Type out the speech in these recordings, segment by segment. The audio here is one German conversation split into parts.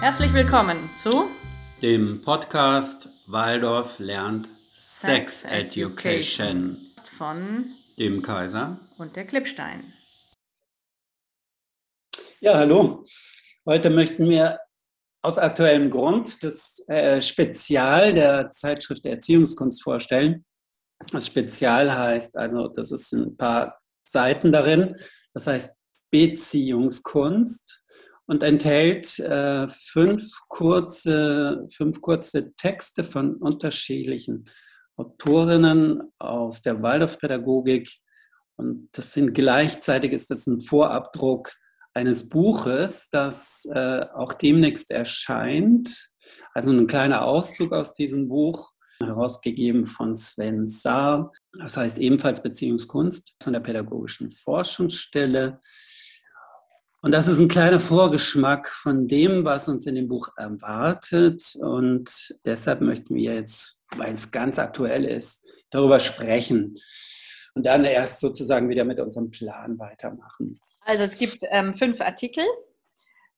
Herzlich willkommen zu dem Podcast Waldorf lernt Sex, Education von dem Kaiser und der Klippstein. Ja, hallo. Heute möchten wir aus aktuellem Grund das äh, Spezial der Zeitschrift Erziehungskunst vorstellen. Das Spezial heißt, also das ist ein paar Seiten darin, das heißt Beziehungskunst und enthält äh, fünf, kurze, fünf kurze Texte von unterschiedlichen Autorinnen aus der Waldorfpädagogik. Und das sind gleichzeitig ist das ein Vorabdruck eines Buches, das äh, auch demnächst erscheint. Also ein kleiner Auszug aus diesem Buch, herausgegeben von Sven Saar. Das heißt ebenfalls Beziehungskunst von der Pädagogischen Forschungsstelle. Und das ist ein kleiner Vorgeschmack von dem, was uns in dem Buch erwartet. Und deshalb möchten wir jetzt, weil es ganz aktuell ist, darüber sprechen. Und dann erst sozusagen wieder mit unserem Plan weitermachen. Also es gibt ähm, fünf Artikel,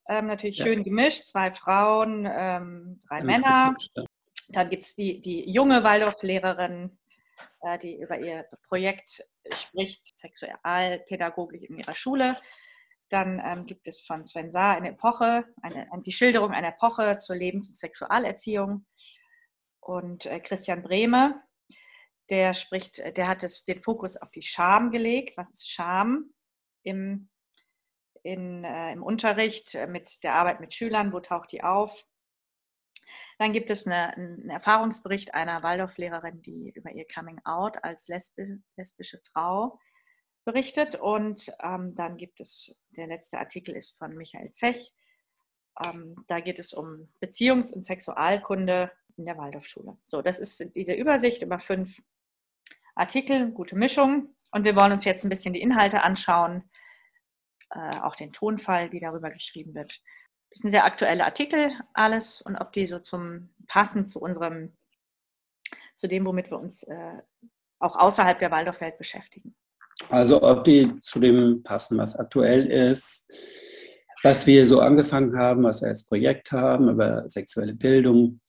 ähm, natürlich ja. schön gemischt, zwei Frauen, ähm, drei Männer. Dann gibt es die, die junge Waldorflehrerin, äh, die über ihr Projekt spricht, Sexualpädagogik in ihrer Schule. Dann ähm, gibt es von Sven Saar eine Epoche, eine, die Schilderung einer Epoche zur Lebens- und Sexualerziehung. Und äh, Christian Brehme, der spricht, der hat es, den Fokus auf die Scham gelegt. Was ist Scham? Im in, äh, im Unterricht äh, mit der Arbeit mit Schülern, wo taucht die auf. Dann gibt es eine, einen Erfahrungsbericht einer Waldorflehrerin, die über ihr Coming Out als lesbi lesbische Frau berichtet. Und ähm, dann gibt es, der letzte Artikel ist von Michael Zech. Ähm, da geht es um Beziehungs- und Sexualkunde in der Waldorfschule. So, das ist diese Übersicht über fünf Artikel, gute Mischung. Und wir wollen uns jetzt ein bisschen die Inhalte anschauen äh, auch den Tonfall, die darüber geschrieben wird. Das sind sehr aktuelle Artikel alles und ob die so zum passen zu unserem, zu dem, womit wir uns äh, auch außerhalb der Waldorfwelt beschäftigen. Also ob die zu dem passen, was aktuell ist, was wir so angefangen haben, was wir als Projekt haben über sexuelle Bildung.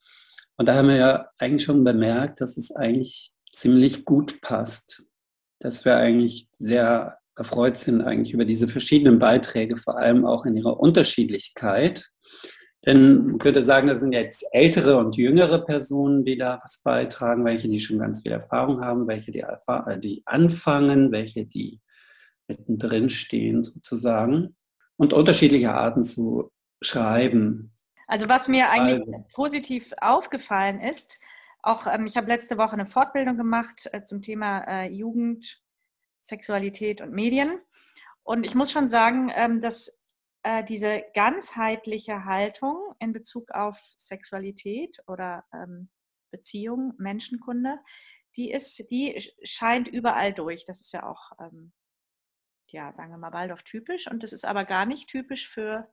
Und da haben wir ja eigentlich schon bemerkt, dass es eigentlich ziemlich gut passt. Dass wir eigentlich sehr erfreut sind eigentlich über diese verschiedenen Beiträge, vor allem auch in ihrer Unterschiedlichkeit. Denn man könnte sagen, das sind jetzt ältere und jüngere Personen, die da was beitragen, welche die schon ganz viel Erfahrung haben, welche die, äh, die anfangen, welche die mittendrin stehen sozusagen und unterschiedliche Arten zu schreiben. Also was mir eigentlich also. positiv aufgefallen ist, auch ähm, ich habe letzte Woche eine Fortbildung gemacht äh, zum Thema äh, Jugend Sexualität und Medien. Und ich muss schon sagen, ähm, dass äh, diese ganzheitliche Haltung in Bezug auf Sexualität oder ähm, Beziehung, Menschenkunde, die ist, die scheint überall durch. Das ist ja auch, ähm, ja, sagen wir mal, Waldorf typisch. Und das ist aber gar nicht typisch für,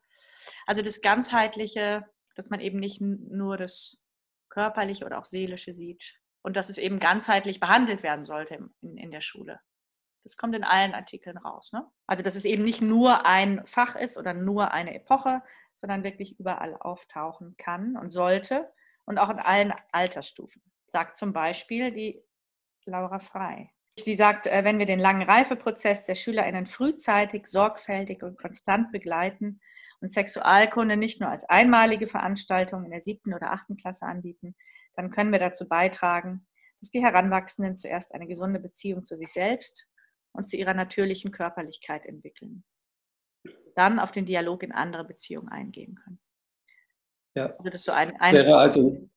also das ganzheitliche, dass man eben nicht nur das körperliche oder auch seelische sieht und dass es eben ganzheitlich behandelt werden sollte in, in der Schule. Das kommt in allen Artikeln raus. Ne? Also, dass es eben nicht nur ein Fach ist oder nur eine Epoche, sondern wirklich überall auftauchen kann und sollte und auch in allen Altersstufen. Sagt zum Beispiel die Laura Frei. Sie sagt, äh, wenn wir den langen Reifeprozess der SchülerInnen frühzeitig, sorgfältig und konstant begleiten und Sexualkunde nicht nur als einmalige Veranstaltung in der siebten oder achten Klasse anbieten, dann können wir dazu beitragen, dass die Heranwachsenden zuerst eine gesunde Beziehung zu sich selbst und zu ihrer natürlichen Körperlichkeit entwickeln. Dann auf den Dialog in andere Beziehungen eingehen können. Ja. Das so ein, ein wäre also,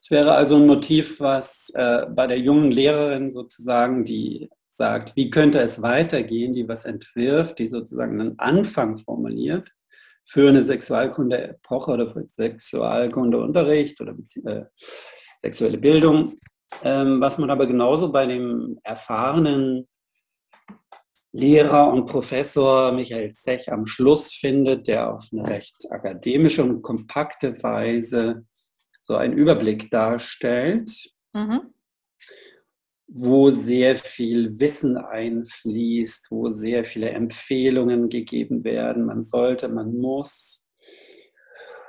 es wäre also ein Motiv, was äh, bei der jungen Lehrerin sozusagen, die sagt, wie könnte es weitergehen, die was entwirft, die sozusagen einen Anfang formuliert für eine Sexualkunde-Epoche oder für Sexualkundeunterricht oder äh, sexuelle Bildung. Ähm, was man aber genauso bei dem erfahrenen Lehrer und Professor Michael Zech am Schluss findet, der auf eine recht akademische und kompakte Weise so einen Überblick darstellt, mhm. wo sehr viel Wissen einfließt, wo sehr viele Empfehlungen gegeben werden. Man sollte, man muss.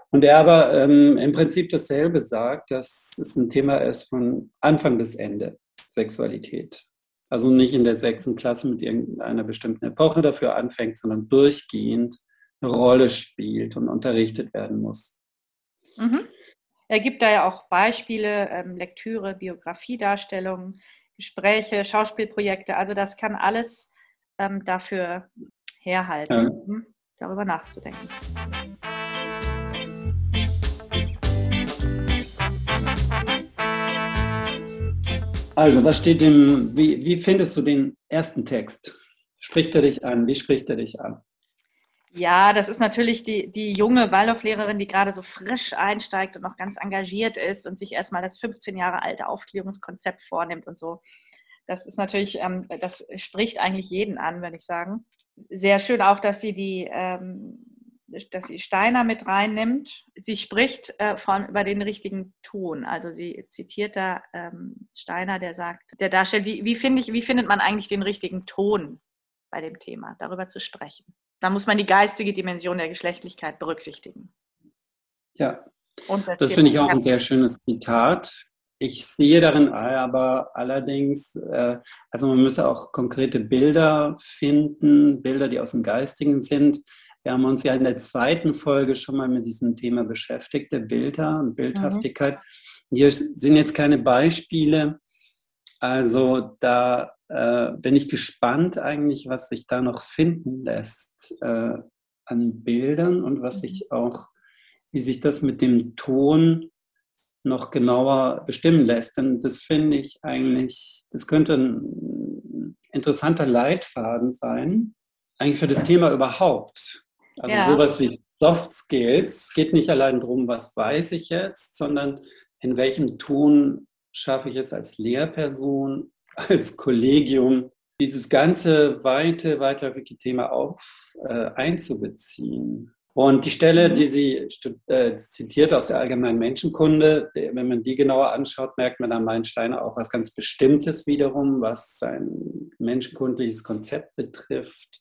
Und der aber ähm, im Prinzip dasselbe sagt, dass es ein Thema ist von Anfang bis Ende, Sexualität. Also nicht in der sechsten Klasse mit irgendeiner bestimmten Epoche dafür anfängt, sondern durchgehend eine Rolle spielt und unterrichtet werden muss. Mhm. Er gibt da ja auch Beispiele, ähm, Lektüre, Biografiedarstellungen, Gespräche, Schauspielprojekte. Also das kann alles ähm, dafür herhalten, ja. um darüber nachzudenken. Also, was steht im, wie, wie findest du den ersten Text? Spricht er dich an? Wie spricht er dich an? Ja, das ist natürlich die, die junge Waldorflehrerin, die gerade so frisch einsteigt und noch ganz engagiert ist und sich erstmal das 15 Jahre alte Aufklärungskonzept vornimmt und so. Das ist natürlich, ähm, das spricht eigentlich jeden an, würde ich sagen. Sehr schön auch, dass sie die ähm, dass sie Steiner mit reinnimmt. Sie spricht äh, von, über den richtigen Ton. Also sie zitiert da ähm, Steiner, der sagt, der darstellt, wie, wie, find ich, wie findet man eigentlich den richtigen Ton bei dem Thema, darüber zu sprechen. Da muss man die geistige Dimension der Geschlechtlichkeit berücksichtigen. Ja, das, das finde ich auch ein sehr schönes Zitat. Ich sehe darin aber allerdings, äh, also man müsse auch konkrete Bilder finden, Bilder, die aus dem Geistigen sind. Wir haben uns ja in der zweiten Folge schon mal mit diesem Thema beschäftigt, der Bilder und Bildhaftigkeit. Mhm. Hier sind jetzt keine Beispiele. Also da äh, bin ich gespannt eigentlich, was sich da noch finden lässt äh, an Bildern und was sich mhm. auch, wie sich das mit dem Ton noch genauer bestimmen lässt. Denn das finde ich eigentlich, das könnte ein interessanter Leitfaden sein, eigentlich für das Thema überhaupt. Also ja. sowas wie Soft Skills geht nicht allein darum, was weiß ich jetzt, sondern in welchem Ton schaffe ich es als Lehrperson, als Kollegium, dieses ganze weite, weitläufige Thema auf äh, einzubeziehen. Und die Stelle, mhm. die sie äh, zitiert aus der allgemeinen Menschenkunde, wenn man die genauer anschaut, merkt man an Meilensteiner auch was ganz Bestimmtes wiederum, was sein menschenkundliches Konzept betrifft,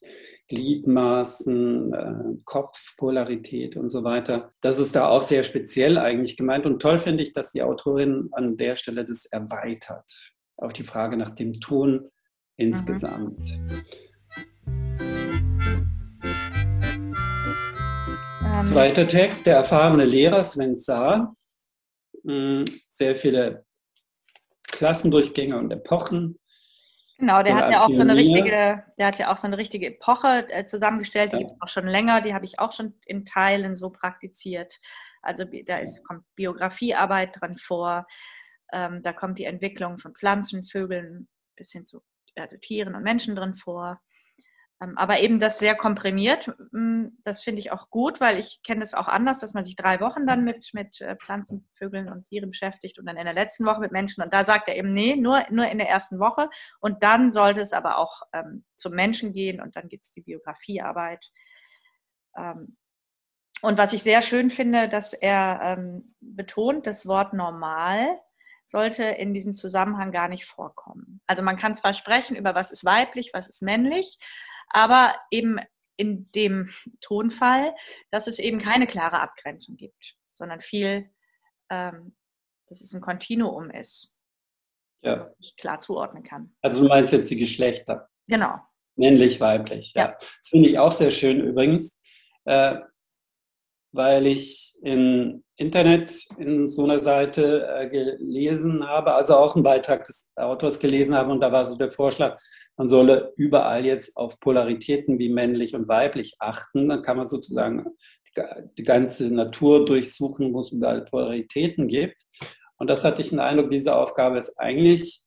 Gliedmaßen, äh, Kopfpolarität und so weiter. Das ist da auch sehr speziell eigentlich gemeint. Und toll finde ich, dass die Autorin an der Stelle das erweitert. Auch die Frage nach dem Ton mhm. insgesamt. Mhm. Zweiter Text, der erfahrene Lehrer Sven Saar. Hm, sehr viele Klassendurchgänge und Epochen. Genau, der hat ja auch so eine richtige, der hat ja auch so eine richtige Epoche äh, zusammengestellt, die ja. gibt es auch schon länger, die habe ich auch schon in Teilen so praktiziert. Also da ist, kommt Biografiearbeit dran vor, ähm, da kommt die Entwicklung von Pflanzen, Vögeln bis hin zu also Tieren und Menschen drin vor. Ähm, aber eben das sehr komprimiert, hm, das finde ich auch gut, weil ich kenne das auch anders, dass man sich drei Wochen dann mit, mit äh, Pflanzen, Vögeln und Tieren beschäftigt und dann in der letzten Woche mit Menschen. Und da sagt er eben, nee, nur, nur in der ersten Woche. Und dann sollte es aber auch ähm, zum Menschen gehen und dann gibt es die Biografiearbeit. Ähm, und was ich sehr schön finde, dass er ähm, betont, das Wort normal sollte in diesem Zusammenhang gar nicht vorkommen. Also man kann zwar sprechen über was ist weiblich, was ist männlich, aber eben in dem Tonfall, dass es eben keine klare Abgrenzung gibt, sondern viel, ähm, dass es ein Kontinuum ist, ja. ich klar zuordnen kann. Also du meinst jetzt die Geschlechter? Genau. Männlich, weiblich, ja. ja. Das finde ich auch sehr schön übrigens, äh, weil ich im Internet in so einer Seite äh, gelesen habe, also auch einen Beitrag des Autors gelesen habe und da war so der Vorschlag, man solle überall jetzt auf Polaritäten wie männlich und weiblich achten. Dann kann man sozusagen die ganze Natur durchsuchen, wo es überall Polaritäten gibt. Und das hatte ich den Eindruck, diese Aufgabe ist eigentlich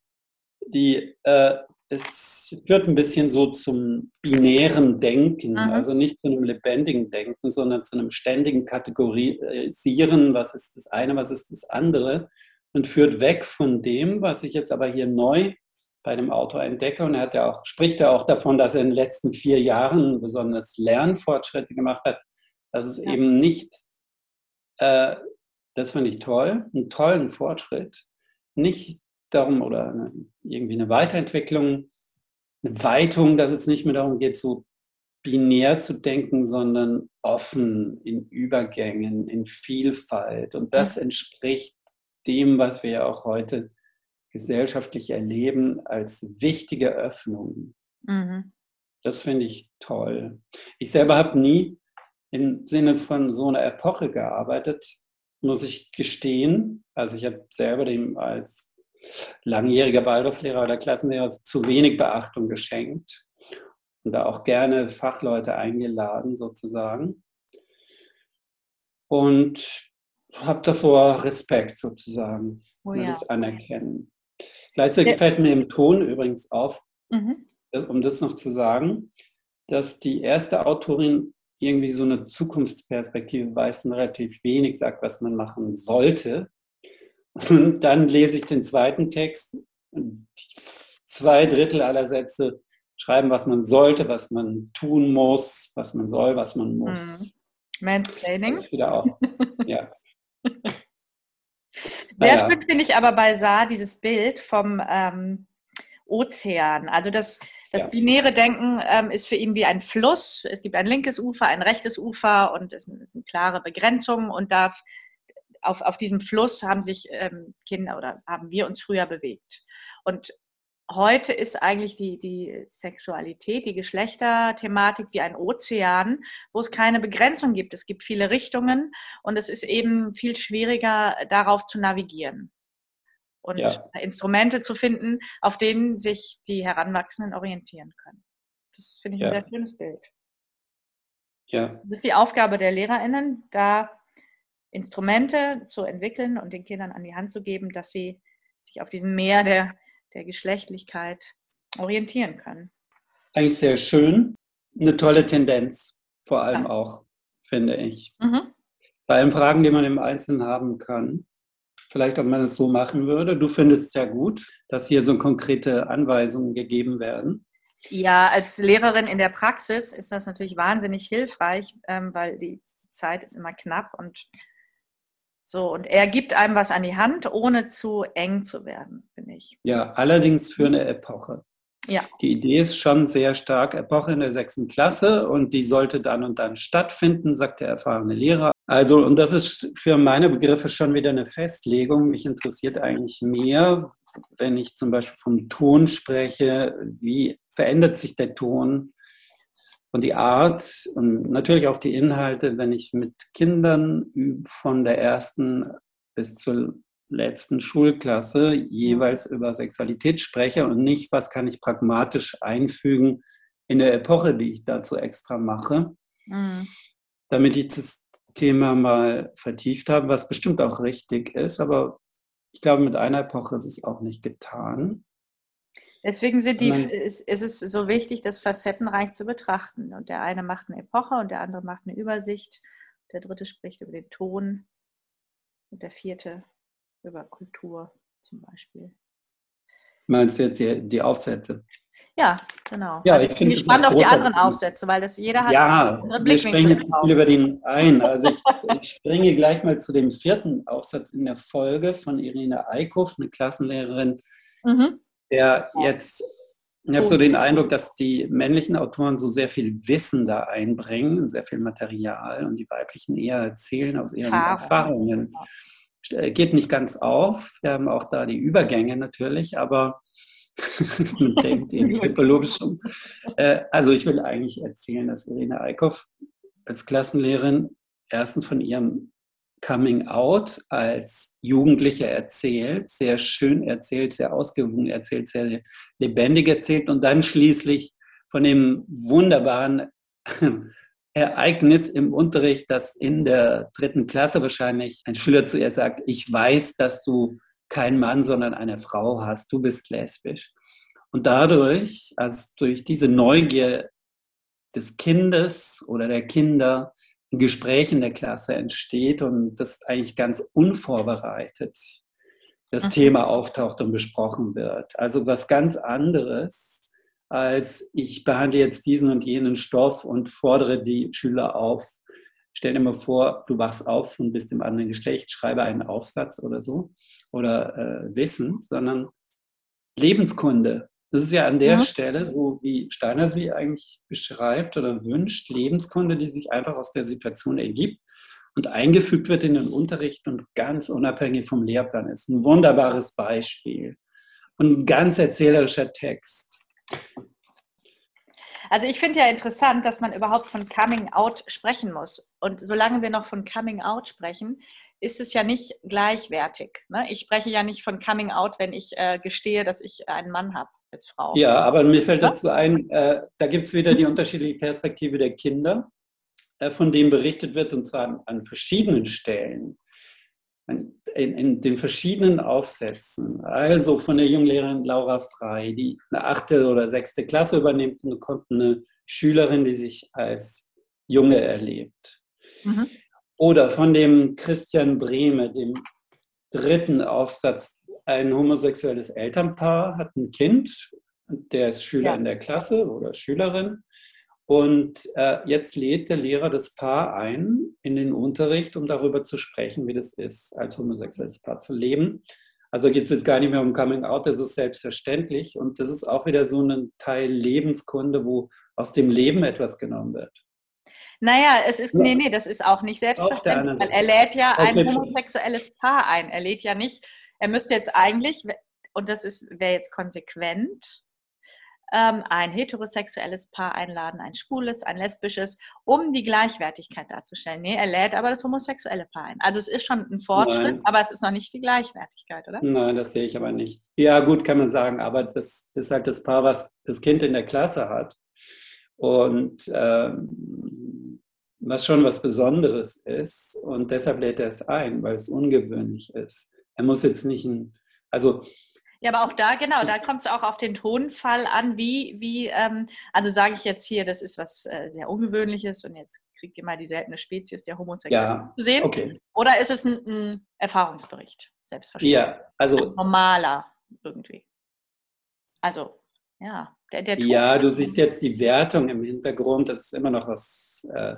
die, äh, es führt ein bisschen so zum binären Denken, mhm. also nicht zu einem lebendigen Denken, sondern zu einem ständigen Kategorisieren, was ist das eine, was ist das andere, und führt weg von dem, was ich jetzt aber hier neu bei dem Autor entdecke. Und er hat ja auch, spricht ja auch davon, dass er in den letzten vier Jahren besonders Lernfortschritte gemacht hat, dass es ja. eben nicht, äh, das finde ich toll, einen tollen Fortschritt, nicht darum oder eine, irgendwie eine Weiterentwicklung, eine Weitung, dass es nicht mehr darum geht, so binär zu denken, sondern offen in Übergängen, in Vielfalt. Und das mhm. entspricht dem, was wir ja auch heute gesellschaftlich erleben, als wichtige Öffnung. Mhm. Das finde ich toll. Ich selber habe nie im Sinne von so einer Epoche gearbeitet, muss ich gestehen. Also ich habe selber dem als langjähriger Waldorflehrer oder Klassenlehrer zu wenig Beachtung geschenkt und da auch gerne Fachleute eingeladen sozusagen. Und habe davor Respekt sozusagen, oh ja. das anerkennen. Gleichzeitig fällt mir im Ton übrigens auf, mhm. um das noch zu sagen, dass die erste Autorin irgendwie so eine Zukunftsperspektive weiß und relativ wenig sagt, was man machen sollte. Und dann lese ich den zweiten Text und zwei Drittel aller Sätze schreiben, was man sollte, was man tun muss, was man soll, was man muss. Mhm. Mansplaining. wieder auch. ja. Sehr naja. schön finde ich aber bei Saar dieses Bild vom ähm, Ozean. Also das, das ja. binäre Denken ähm, ist für ihn wie ein Fluss. Es gibt ein linkes Ufer, ein rechtes Ufer und es sind, es sind klare Begrenzungen und darf auf, auf diesem Fluss haben sich ähm, Kinder oder haben wir uns früher bewegt. Und heute ist eigentlich die, die Sexualität, die Geschlechterthematik wie ein Ozean, wo es keine Begrenzung gibt. Es gibt viele Richtungen und es ist eben viel schwieriger, darauf zu navigieren und ja. Instrumente zu finden, auf denen sich die Heranwachsenden orientieren können. Das finde ich ja. ein sehr schönes Bild. Ja. Das ist die Aufgabe der LehrerInnen, da Instrumente zu entwickeln und den Kindern an die Hand zu geben, dass sie sich auf diesem Meer der der Geschlechtlichkeit orientieren können. Eigentlich sehr schön. Eine tolle Tendenz, vor allem ja. auch, finde ich. Mhm. Bei allen Fragen, die man im Einzelnen haben kann. Vielleicht, ob man es so machen würde. Du findest es ja gut, dass hier so konkrete Anweisungen gegeben werden. Ja, als Lehrerin in der Praxis ist das natürlich wahnsinnig hilfreich, ähm, weil die Zeit ist immer knapp und so, und er gibt einem was an die Hand, ohne zu eng zu werden, finde ich. Ja, allerdings für eine Epoche. Ja. Die Idee ist schon sehr stark Epoche in der sechsten Klasse und die sollte dann und dann stattfinden, sagt der erfahrene Lehrer. Also, und das ist für meine Begriffe schon wieder eine Festlegung. Mich interessiert eigentlich mehr, wenn ich zum Beispiel vom Ton spreche, wie verändert sich der Ton? Und die Art und natürlich auch die Inhalte, wenn ich mit Kindern von der ersten bis zur letzten Schulklasse jeweils über Sexualität spreche und nicht, was kann ich pragmatisch einfügen in der Epoche, die ich dazu extra mache, mhm. damit ich das Thema mal vertieft habe, was bestimmt auch richtig ist, aber ich glaube, mit einer Epoche ist es auch nicht getan. Deswegen sind die, ist, ist es so wichtig, das facettenreich zu betrachten. Und der eine macht eine Epoche und der andere macht eine Übersicht. Der dritte spricht über den Ton und der vierte über Kultur zum Beispiel. Meinst du jetzt die, die Aufsätze? Ja, genau. Ja, also ich finde spannend auf die anderen Aufsätze, weil das jeder hat ja, einen wir springen jetzt viel über den ein. Also ich, ich, springe gleich mal zu dem vierten Aufsatz in der Folge von Irina Eickhoff, eine Klassenlehrerin, mhm der jetzt, ich habe so den Eindruck, dass die männlichen Autoren so sehr viel Wissen da einbringen, sehr viel Material und die weiblichen eher erzählen aus ihren ja. Erfahrungen. Äh, geht nicht ganz auf. Wir haben auch da die Übergänge natürlich, aber man denkt eben typologisch um. Äh, also ich will eigentlich erzählen, dass Irene Eickhoff als Klassenlehrerin erstens von ihrem Coming Out als Jugendliche erzählt, sehr schön erzählt, sehr ausgewogen erzählt, sehr lebendig erzählt und dann schließlich von dem wunderbaren Ereignis im Unterricht, dass in der dritten Klasse wahrscheinlich ein Schüler zu ihr sagt, ich weiß, dass du keinen Mann, sondern eine Frau hast, du bist lesbisch. Und dadurch, also durch diese Neugier des Kindes oder der Kinder, ein Gespräch in der Klasse entsteht und das eigentlich ganz unvorbereitet das mhm. Thema auftaucht und besprochen wird. Also was ganz anderes, als ich behandle jetzt diesen und jenen Stoff und fordere die Schüler auf. Stell dir mal vor, du wachst auf und bist im anderen Geschlecht, schreibe einen Aufsatz oder so oder äh, Wissen, sondern Lebenskunde Das ist ja an der mhm. Stelle, so wie Steiner sie eigentlich beschreibt oder wünscht, Lebenskunde, die sich einfach aus der Situation ergibt und eingefügt wird in den Unterricht und ganz unabhängig vom Lehrplan ist. Ein wunderbares Beispiel und ein ganz erzählerischer Text. Also ich finde ja interessant, dass man überhaupt von Coming Out sprechen muss. Und solange wir noch von Coming Out sprechen, ist es ja nicht gleichwertig. Ne? Ich spreche ja nicht von Coming Out, wenn ich äh, gestehe, dass ich einen Mann habe als Frau. Ja, aber mir fällt dazu ein, äh, da gibt es wieder die unterschiedliche Perspektive der Kinder, äh, von denen berichtet wird, und zwar an, an verschiedenen Stellen in, in, den verschiedenen Aufsätzen, also von der Junglehrerin Laura Frei, die eine achte oder sechste Klasse übernimmt und kommt eine Schülerin, die sich als Junge erlebt. Mhm. Oder von dem Christian Brehme, dem dritten Aufsatz, ein homosexuelles Elternpaar hat ein Kind, der ist Schüler ja. in der Klasse oder Schülerin und äh, jetzt lädt der Lehrer das Paar ein in den Unterricht, um darüber zu sprechen, wie das ist, als homosexuelles Paar zu leben. Also geht es jetzt gar nicht mehr um Coming Out, das ist selbstverständlich. Und das ist auch wieder so ein Teil Lebenskunde, wo aus dem Leben etwas genommen wird. Naja, es ist, nee, nee, das ist auch nicht selbstverständlich, weil er lädt ja ein homosexuelles Paar ein. Er lädt ja nicht, er müsste jetzt eigentlich, und das wäre jetzt konsequent, ähm, ein heterosexuelles Paar einladen, ein schwules, ein lesbisches, um die Gleichwertigkeit darzustellen. Nee, er lädt aber das homosexuelle Paar ein. Also es ist schon ein Fortschritt, Nein. aber es ist noch nicht die Gleichwertigkeit, oder? Nein, das sehe ich aber nicht. Ja, gut, kann man sagen, aber das ist halt das Paar, was das Kind in der Klasse hat. Und ähm, was schon was Besonderes ist. Und deshalb lädt er es ein, weil es ungewöhnlich ist. Er muss jetzt nicht ein, also ja, aber auch da, genau, da kommt es auch auf den Tonfall an, wie, wie ähm, also sage ich jetzt hier, das ist was äh, sehr Ungewöhnliches und jetzt kriegt ihr mal die seltene Spezies der Homosexuellen ja, zu sehen. Okay. Oder ist es ein, ein Erfahrungsbericht, selbstverständlich? Ja, also. Ein normaler irgendwie. Also, ja, der, der Ja, du siehst jetzt die Wertung im Hintergrund, das ist immer noch was. Äh,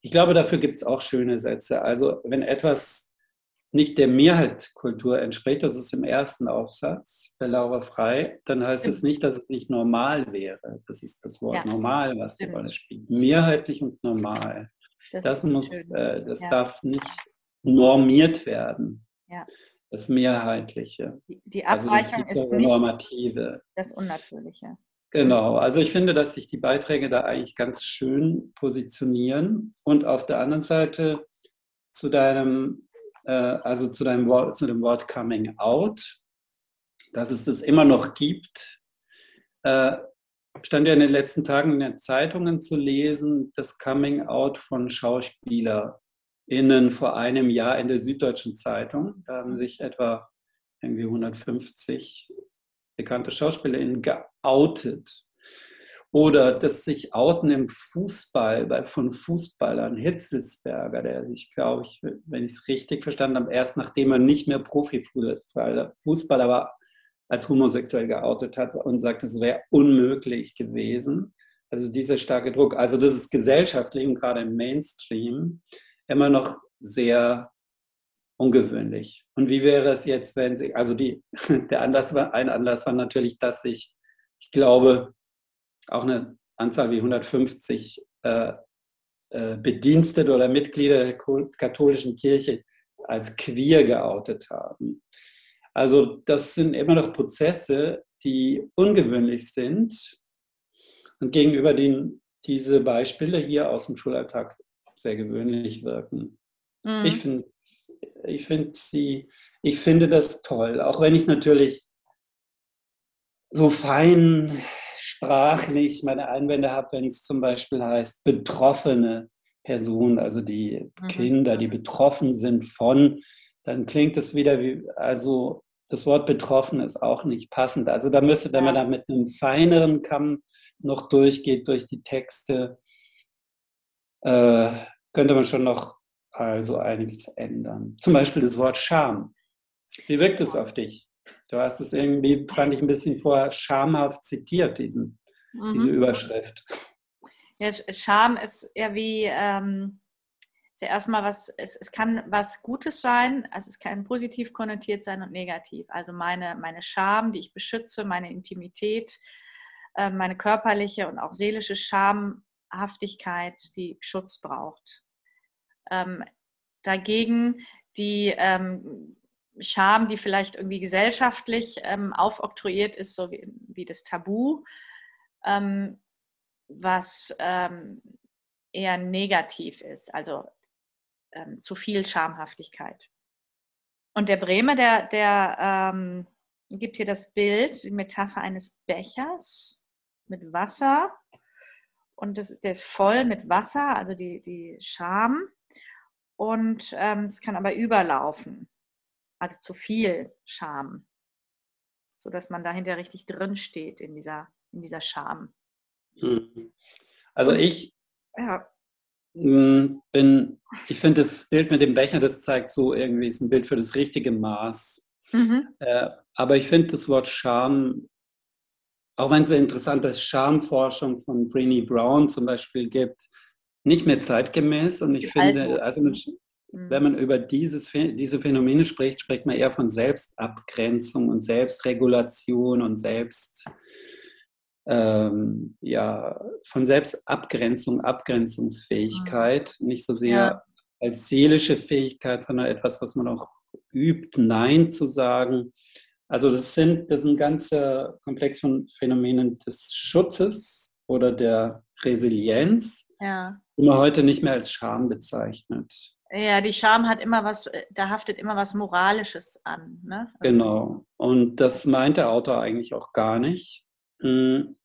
ich glaube, dafür gibt es auch schöne Sätze. Also, wenn etwas nicht der Mehrheitskultur entspricht, das ist im ersten Aufsatz bei Laura Frei, dann heißt es nicht, dass es nicht normal wäre. Das ist das Wort ja. normal, was die Rolle spielt. Mehrheitlich und normal. Das, das muss, äh, das ja. darf nicht normiert werden. Ja. Das Mehrheitliche. Die, die Abweichung also das ist Normative. Das Unnatürliche. Genau, also ich finde, dass sich die Beiträge da eigentlich ganz schön positionieren. Und auf der anderen Seite zu deinem äh, also zu, deinem Wort, zu dem Wort Coming Out, dass es das immer noch gibt. Äh, stand ja in den letzten Tagen in den Zeitungen zu lesen, das Coming Out von SchauspielerInnen vor einem Jahr in der Süddeutschen Zeitung. Da haben sich etwa irgendwie 150 bekannte SchauspielerInnen geoutet oder das sich outen im Fußball von Fußballern, Hitzelsberger, der sich, glaube ich, wenn ich es richtig verstanden habe, erst nachdem er nicht mehr Profifußballer Fußballer war, als homosexuell geoutet hat und sagt, es wäre unmöglich gewesen. Also dieser starke Druck. Also das ist gesellschaftlich und gerade im Mainstream immer noch sehr ungewöhnlich. Und wie wäre es jetzt, wenn sie, also die, der Anlass war, ein Anlass war natürlich, dass sich, ich glaube, auch eine Anzahl wie 150 äh, äh, Bedienstete oder Mitglieder der katholischen Kirche als queer geoutet haben. Also das sind immer noch Prozesse, die ungewöhnlich sind und gegenüber denen diese Beispiele hier aus dem Schulalltag sehr gewöhnlich wirken. Mhm. Ich finde ich find sie, ich finde das toll, auch wenn ich natürlich so fein sprachlich meine Einwände habe, wenn es zum Beispiel heißt, betroffene Personen, also die mhm. Kinder, die betroffen sind von, dann klingt es wieder wie, also das Wort betroffen ist auch nicht passend. Also da müsste, wenn man da mit einem feineren Kamm noch durchgeht durch die Texte, äh, könnte man schon noch also einiges ändern. Zum Beispiel das Wort Scham. Wie wirkt es auf dich? Du hast es irgendwie, fand ich ein bisschen vorher schamhaft zitiert, diesen, mhm. diese Überschrift. Ja, Scham ist ja wie, ähm, ist ja erstmal was, es, es kann was Gutes sein, also es kann positiv konnotiert sein und negativ. Also meine, meine Scham, die ich beschütze, meine Intimität, äh, meine körperliche und auch seelische Schamhaftigkeit, die Schutz braucht. Ähm, dagegen die ähm, Scham, die vielleicht irgendwie gesellschaftlich ähm, aufoktroyiert ist, so wie, wie das Tabu, ähm, was ähm, eher negativ ist, also ähm, zu viel Schamhaftigkeit. Und der Bremer, der, der ähm, gibt hier das Bild, die Metapher eines Bechers mit Wasser. Und das, der ist voll mit Wasser, also die, die Scham. Und ähm, es kann aber überlaufen, also zu viel Scham, sodass man dahinter richtig drin steht in dieser, in dieser Scham. Mhm. Also ich ja. Mm, bin, ich finde das Bild mit dem Becher, das zeigt so irgendwie, ist ein Bild für das richtige Maß. Mhm. Äh, aber ich finde das Wort Scham, auch wenn es eine interessante Schamforschung von Brené Brown zum Beispiel gibt, nicht mehr zeitgemäß. Und ich Die finde, also mit. Wenn man über dieses, diese Phänomene spricht, spricht man eher von Selbstabgrenzung und Selbstregulation und Selbst ähm, ja, von Selbstabgrenzung, Abgrenzungsfähigkeit, mhm. nicht so sehr ja. als seelische Fähigkeit, sondern etwas, was man auch übt, Nein zu sagen. Also das sind, das ist ein ganzer Komplex von Phänomenen des Schutzes oder der Resilienz, ja. die man heute nicht mehr als Scham bezeichnet. Ja, die Scham hat immer was, äh, da haftet immer was Moralisches an. Ne? Genau. Und das meint der Autor eigentlich auch gar nicht. Hm.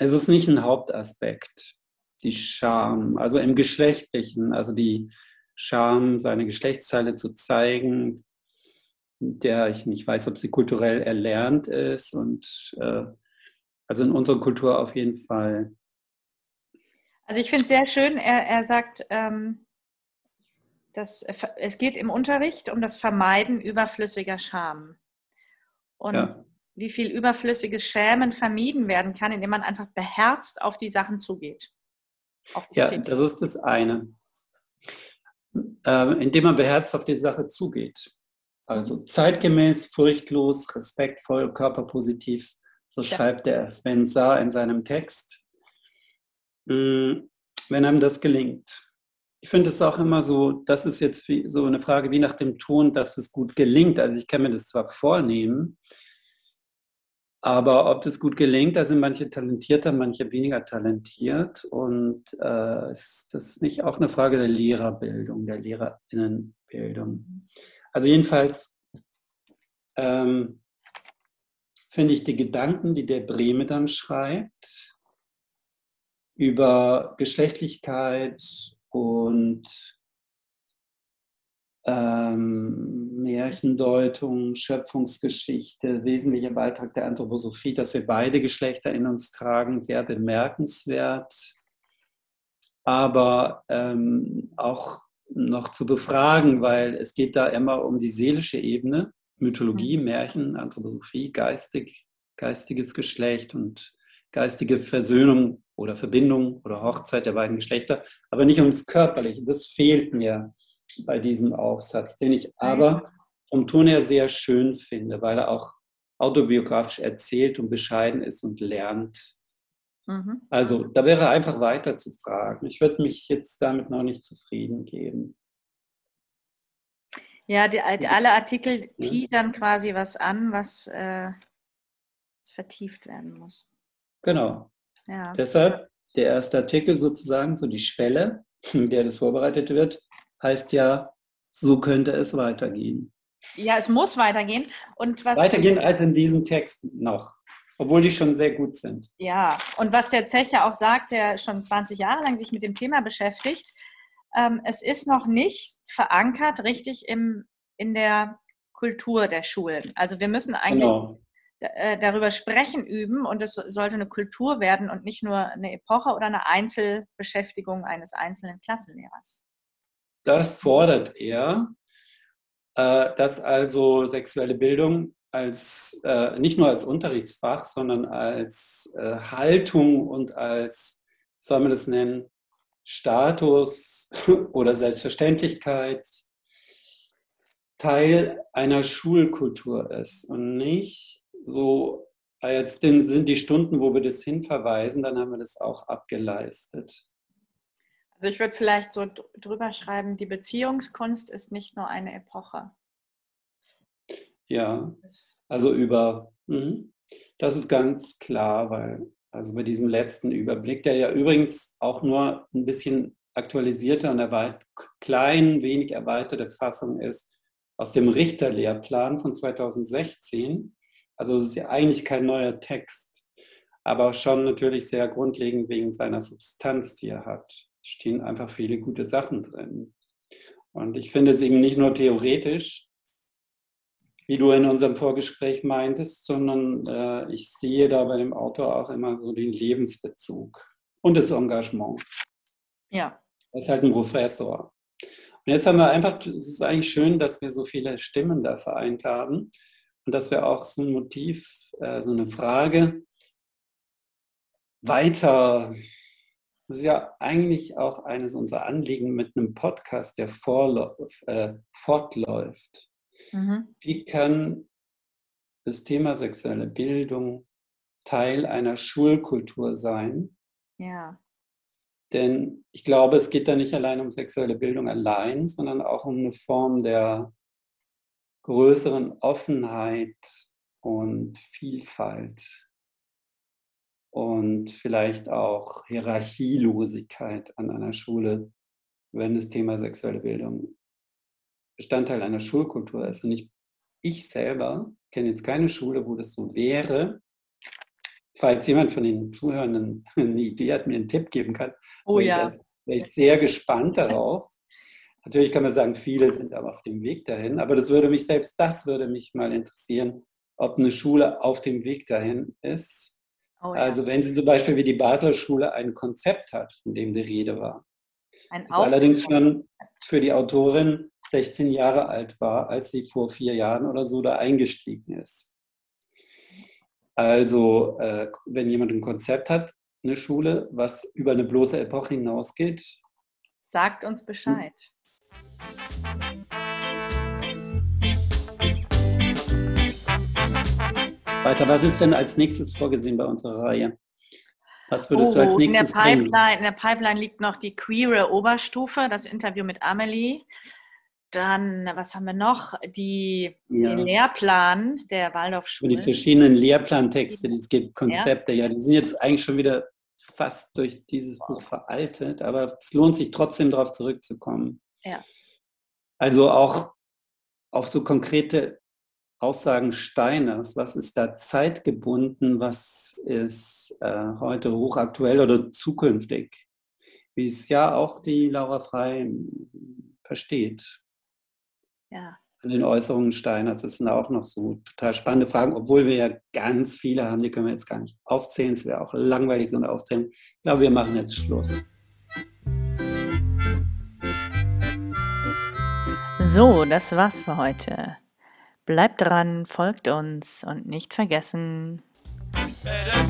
Es ist nicht ein Hauptaspekt, die Scham, also im Geschlechtlichen, also die Scham, seine Geschlechtsteile zu zeigen, der ich nicht weiß, ob sie kulturell erlernt ist und äh, also in unserer Kultur auf jeden Fall. Also ich finde es sehr schön, er, er sagt, ähm, dass es geht im Unterricht um das Vermeiden überflüssiger Scham. Und ja wie viel überflüssiges Schämen vermieden werden kann, indem man einfach beherzt auf die Sachen zugeht. Die ja, Themen. das ist das eine. Ähm, indem man beherzt auf die Sache zugeht. Also zeitgemäß, furchtlos, respektvoll, körperpositiv. So ja. schreibt der Sven Saar in seinem Text. Mm, wenn einem das gelingt. Ich finde es auch immer so, das ist jetzt wie, so eine Frage wie nach dem Ton, dass es gut gelingt. Also ich kann mir das zwar vornehmen, aber ob das gut gelingt, da sind manche talentierter, manche weniger talentiert. Und äh, ist das nicht auch eine Frage der Lehrerbildung, der Lehrerinnenbildung? Also jedenfalls ähm, finde ich die Gedanken, die der Breme dann schreibt, über Geschlechtlichkeit und ähm, Märchendeutung, Schöpfungsgeschichte, wesentlicher Beitrag der Anthroposophie, dass wir beide Geschlechter in uns tragen, sehr bemerkenswert, aber ähm, auch noch zu befragen, weil es geht da immer um die seelische Ebene, Mythologie, mhm. Märchen, Anthroposophie, geistig, geistiges Geschlecht und geistige Versöhnung oder Verbindung oder Hochzeit der beiden Geschlechter, aber nicht ums Körperliche. Das fehlt mir bei diesem Aufsatz, den ich aber vom Ton her sehr schön finde, weil er auch autobiografisch erzählt und bescheiden ist und lernt. Mhm. Also da wäre einfach weiter zu fragen. Ich würde mich jetzt damit noch nicht zufrieden geben. Ja, die, alle Artikel teasern quasi was an, was, äh, was vertieft werden muss. Genau. Ja. Deshalb der erste Artikel sozusagen, so die Schwelle, der das vorbereitet wird, heißt ja, so könnte es weitergehen. Ja, es muss weitergehen. Und was weitergehen als in diesen Texten noch, obwohl die schon sehr gut sind. Ja, und was der Zecher auch sagt, der schon 20 Jahre lang sich mit dem Thema beschäftigt, ähm, es ist noch nicht verankert richtig im, in der Kultur der Schulen. Also wir müssen eigentlich genau. Äh, darüber sprechen üben und es sollte eine Kultur werden und nicht nur eine Epoche oder eine Einzelbeschäftigung eines einzelnen Klassenlehrers. Das fordert er, äh, dass also sexuelle Bildung als äh, nicht nur als Unterrichtsfach, sondern als äh, Haltung und als, soll man das nennen, Status oder Selbstverständlichkeit Teil einer Schulkultur ist und nicht so, ah, jetzt sind die Stunden, wo wir das hinverweisen, dann haben wir das auch abgeleistet. Also ich würde vielleicht so drüber schreiben, die Beziehungskunst ist nicht nur eine Epoche. Ja, also über, mh, das ist ganz klar, weil also bei diesem letzten Überblick, der ja übrigens auch nur ein bisschen aktualisierte und erweit klein wenig erweiterte Fassung ist aus dem Richterlehrplan von 2016. Also es ist ja eigentlich kein neuer Text, aber schon natürlich sehr grundlegend wegen seiner Substanz, die er hat stehen einfach viele gute Sachen drin. Und ich finde es eben nicht nur theoretisch, wie du in unserem Vorgespräch meintest, sondern äh, ich sehe da bei dem Autor auch immer so den Lebensbezug und das Engagement. Ja. Er ist halt ein Professor. Und jetzt haben wir einfach, es ist eigentlich schön, dass wir so viele Stimmen da vereint haben und dass wir auch so ein Motiv, äh, so eine Frage weiter das ist ja eigentlich auch eines unserer Anliegen mit einem Podcast, der äh, fortläuft. Mhm. Wie kann das Thema sexuelle Bildung Teil einer Schulkultur sein? Ja. Denn ich glaube, es geht da nicht allein um sexuelle Bildung allein, sondern auch um eine Form der größeren Offenheit und Vielfalt und vielleicht auch Hierarchielosigkeit an einer Schule, wenn das Thema sexuelle Bildung Bestandteil einer Schulkultur ist. Und ich, ich selber kenne jetzt keine Schule, wo das so wäre. Falls jemand von den Zuhörenden eine Idee hat, mir einen Tipp geben kann, oh, ja. wäre ich sehr gespannt darauf. Natürlich kann man sagen, viele sind aber auf dem Weg dahin, aber das würde mich, selbst das würde mich mal interessieren, ob eine Schule auf dem Weg dahin ist Oh, ja. Also wenn sie zum Beispiel wie die Basler Schule ein Konzept hat, von dem die Rede war, ein das allerdings schon für die Autorin 16 Jahre alt war, als sie vor vier Jahren oder so da eingestiegen ist. Also äh, wenn jemand ein Konzept hat, eine Schule, was über eine bloße Epoche hinausgeht, sagt uns Bescheid. Weiter, was ist denn als nächstes vorgesehen bei unserer Reihe? Was würdest oh, du als nächstes in der, Pipeline, in der Pipeline liegt noch die queere Oberstufe, das Interview mit Amelie. Dann, was haben wir noch? Die, ja. Den Lehrplan der Waldorfschule. Die verschiedenen Lehrplantexte, die es gibt, Konzepte, ja. ja, die sind jetzt eigentlich schon wieder fast durch dieses Buch veraltet, aber es lohnt sich trotzdem darauf zurückzukommen. Ja. Also auch auf so konkrete Aussagen Steiners, was ist da zeitgebunden, was ist äh, heute hochaktuell oder zukünftig, wie es ja auch die Laura Frei versteht. Ja. An den Äußerungen Steiners, das sind auch noch so total spannende Fragen, obwohl wir ja ganz viele haben, die können wir jetzt gar nicht aufzählen, es wäre auch langweilig, so eine aufzählen. Ich glaube, wir machen jetzt Schluss. So, das war's für heute. Bleibt dran, folgt uns und nicht vergessen. Better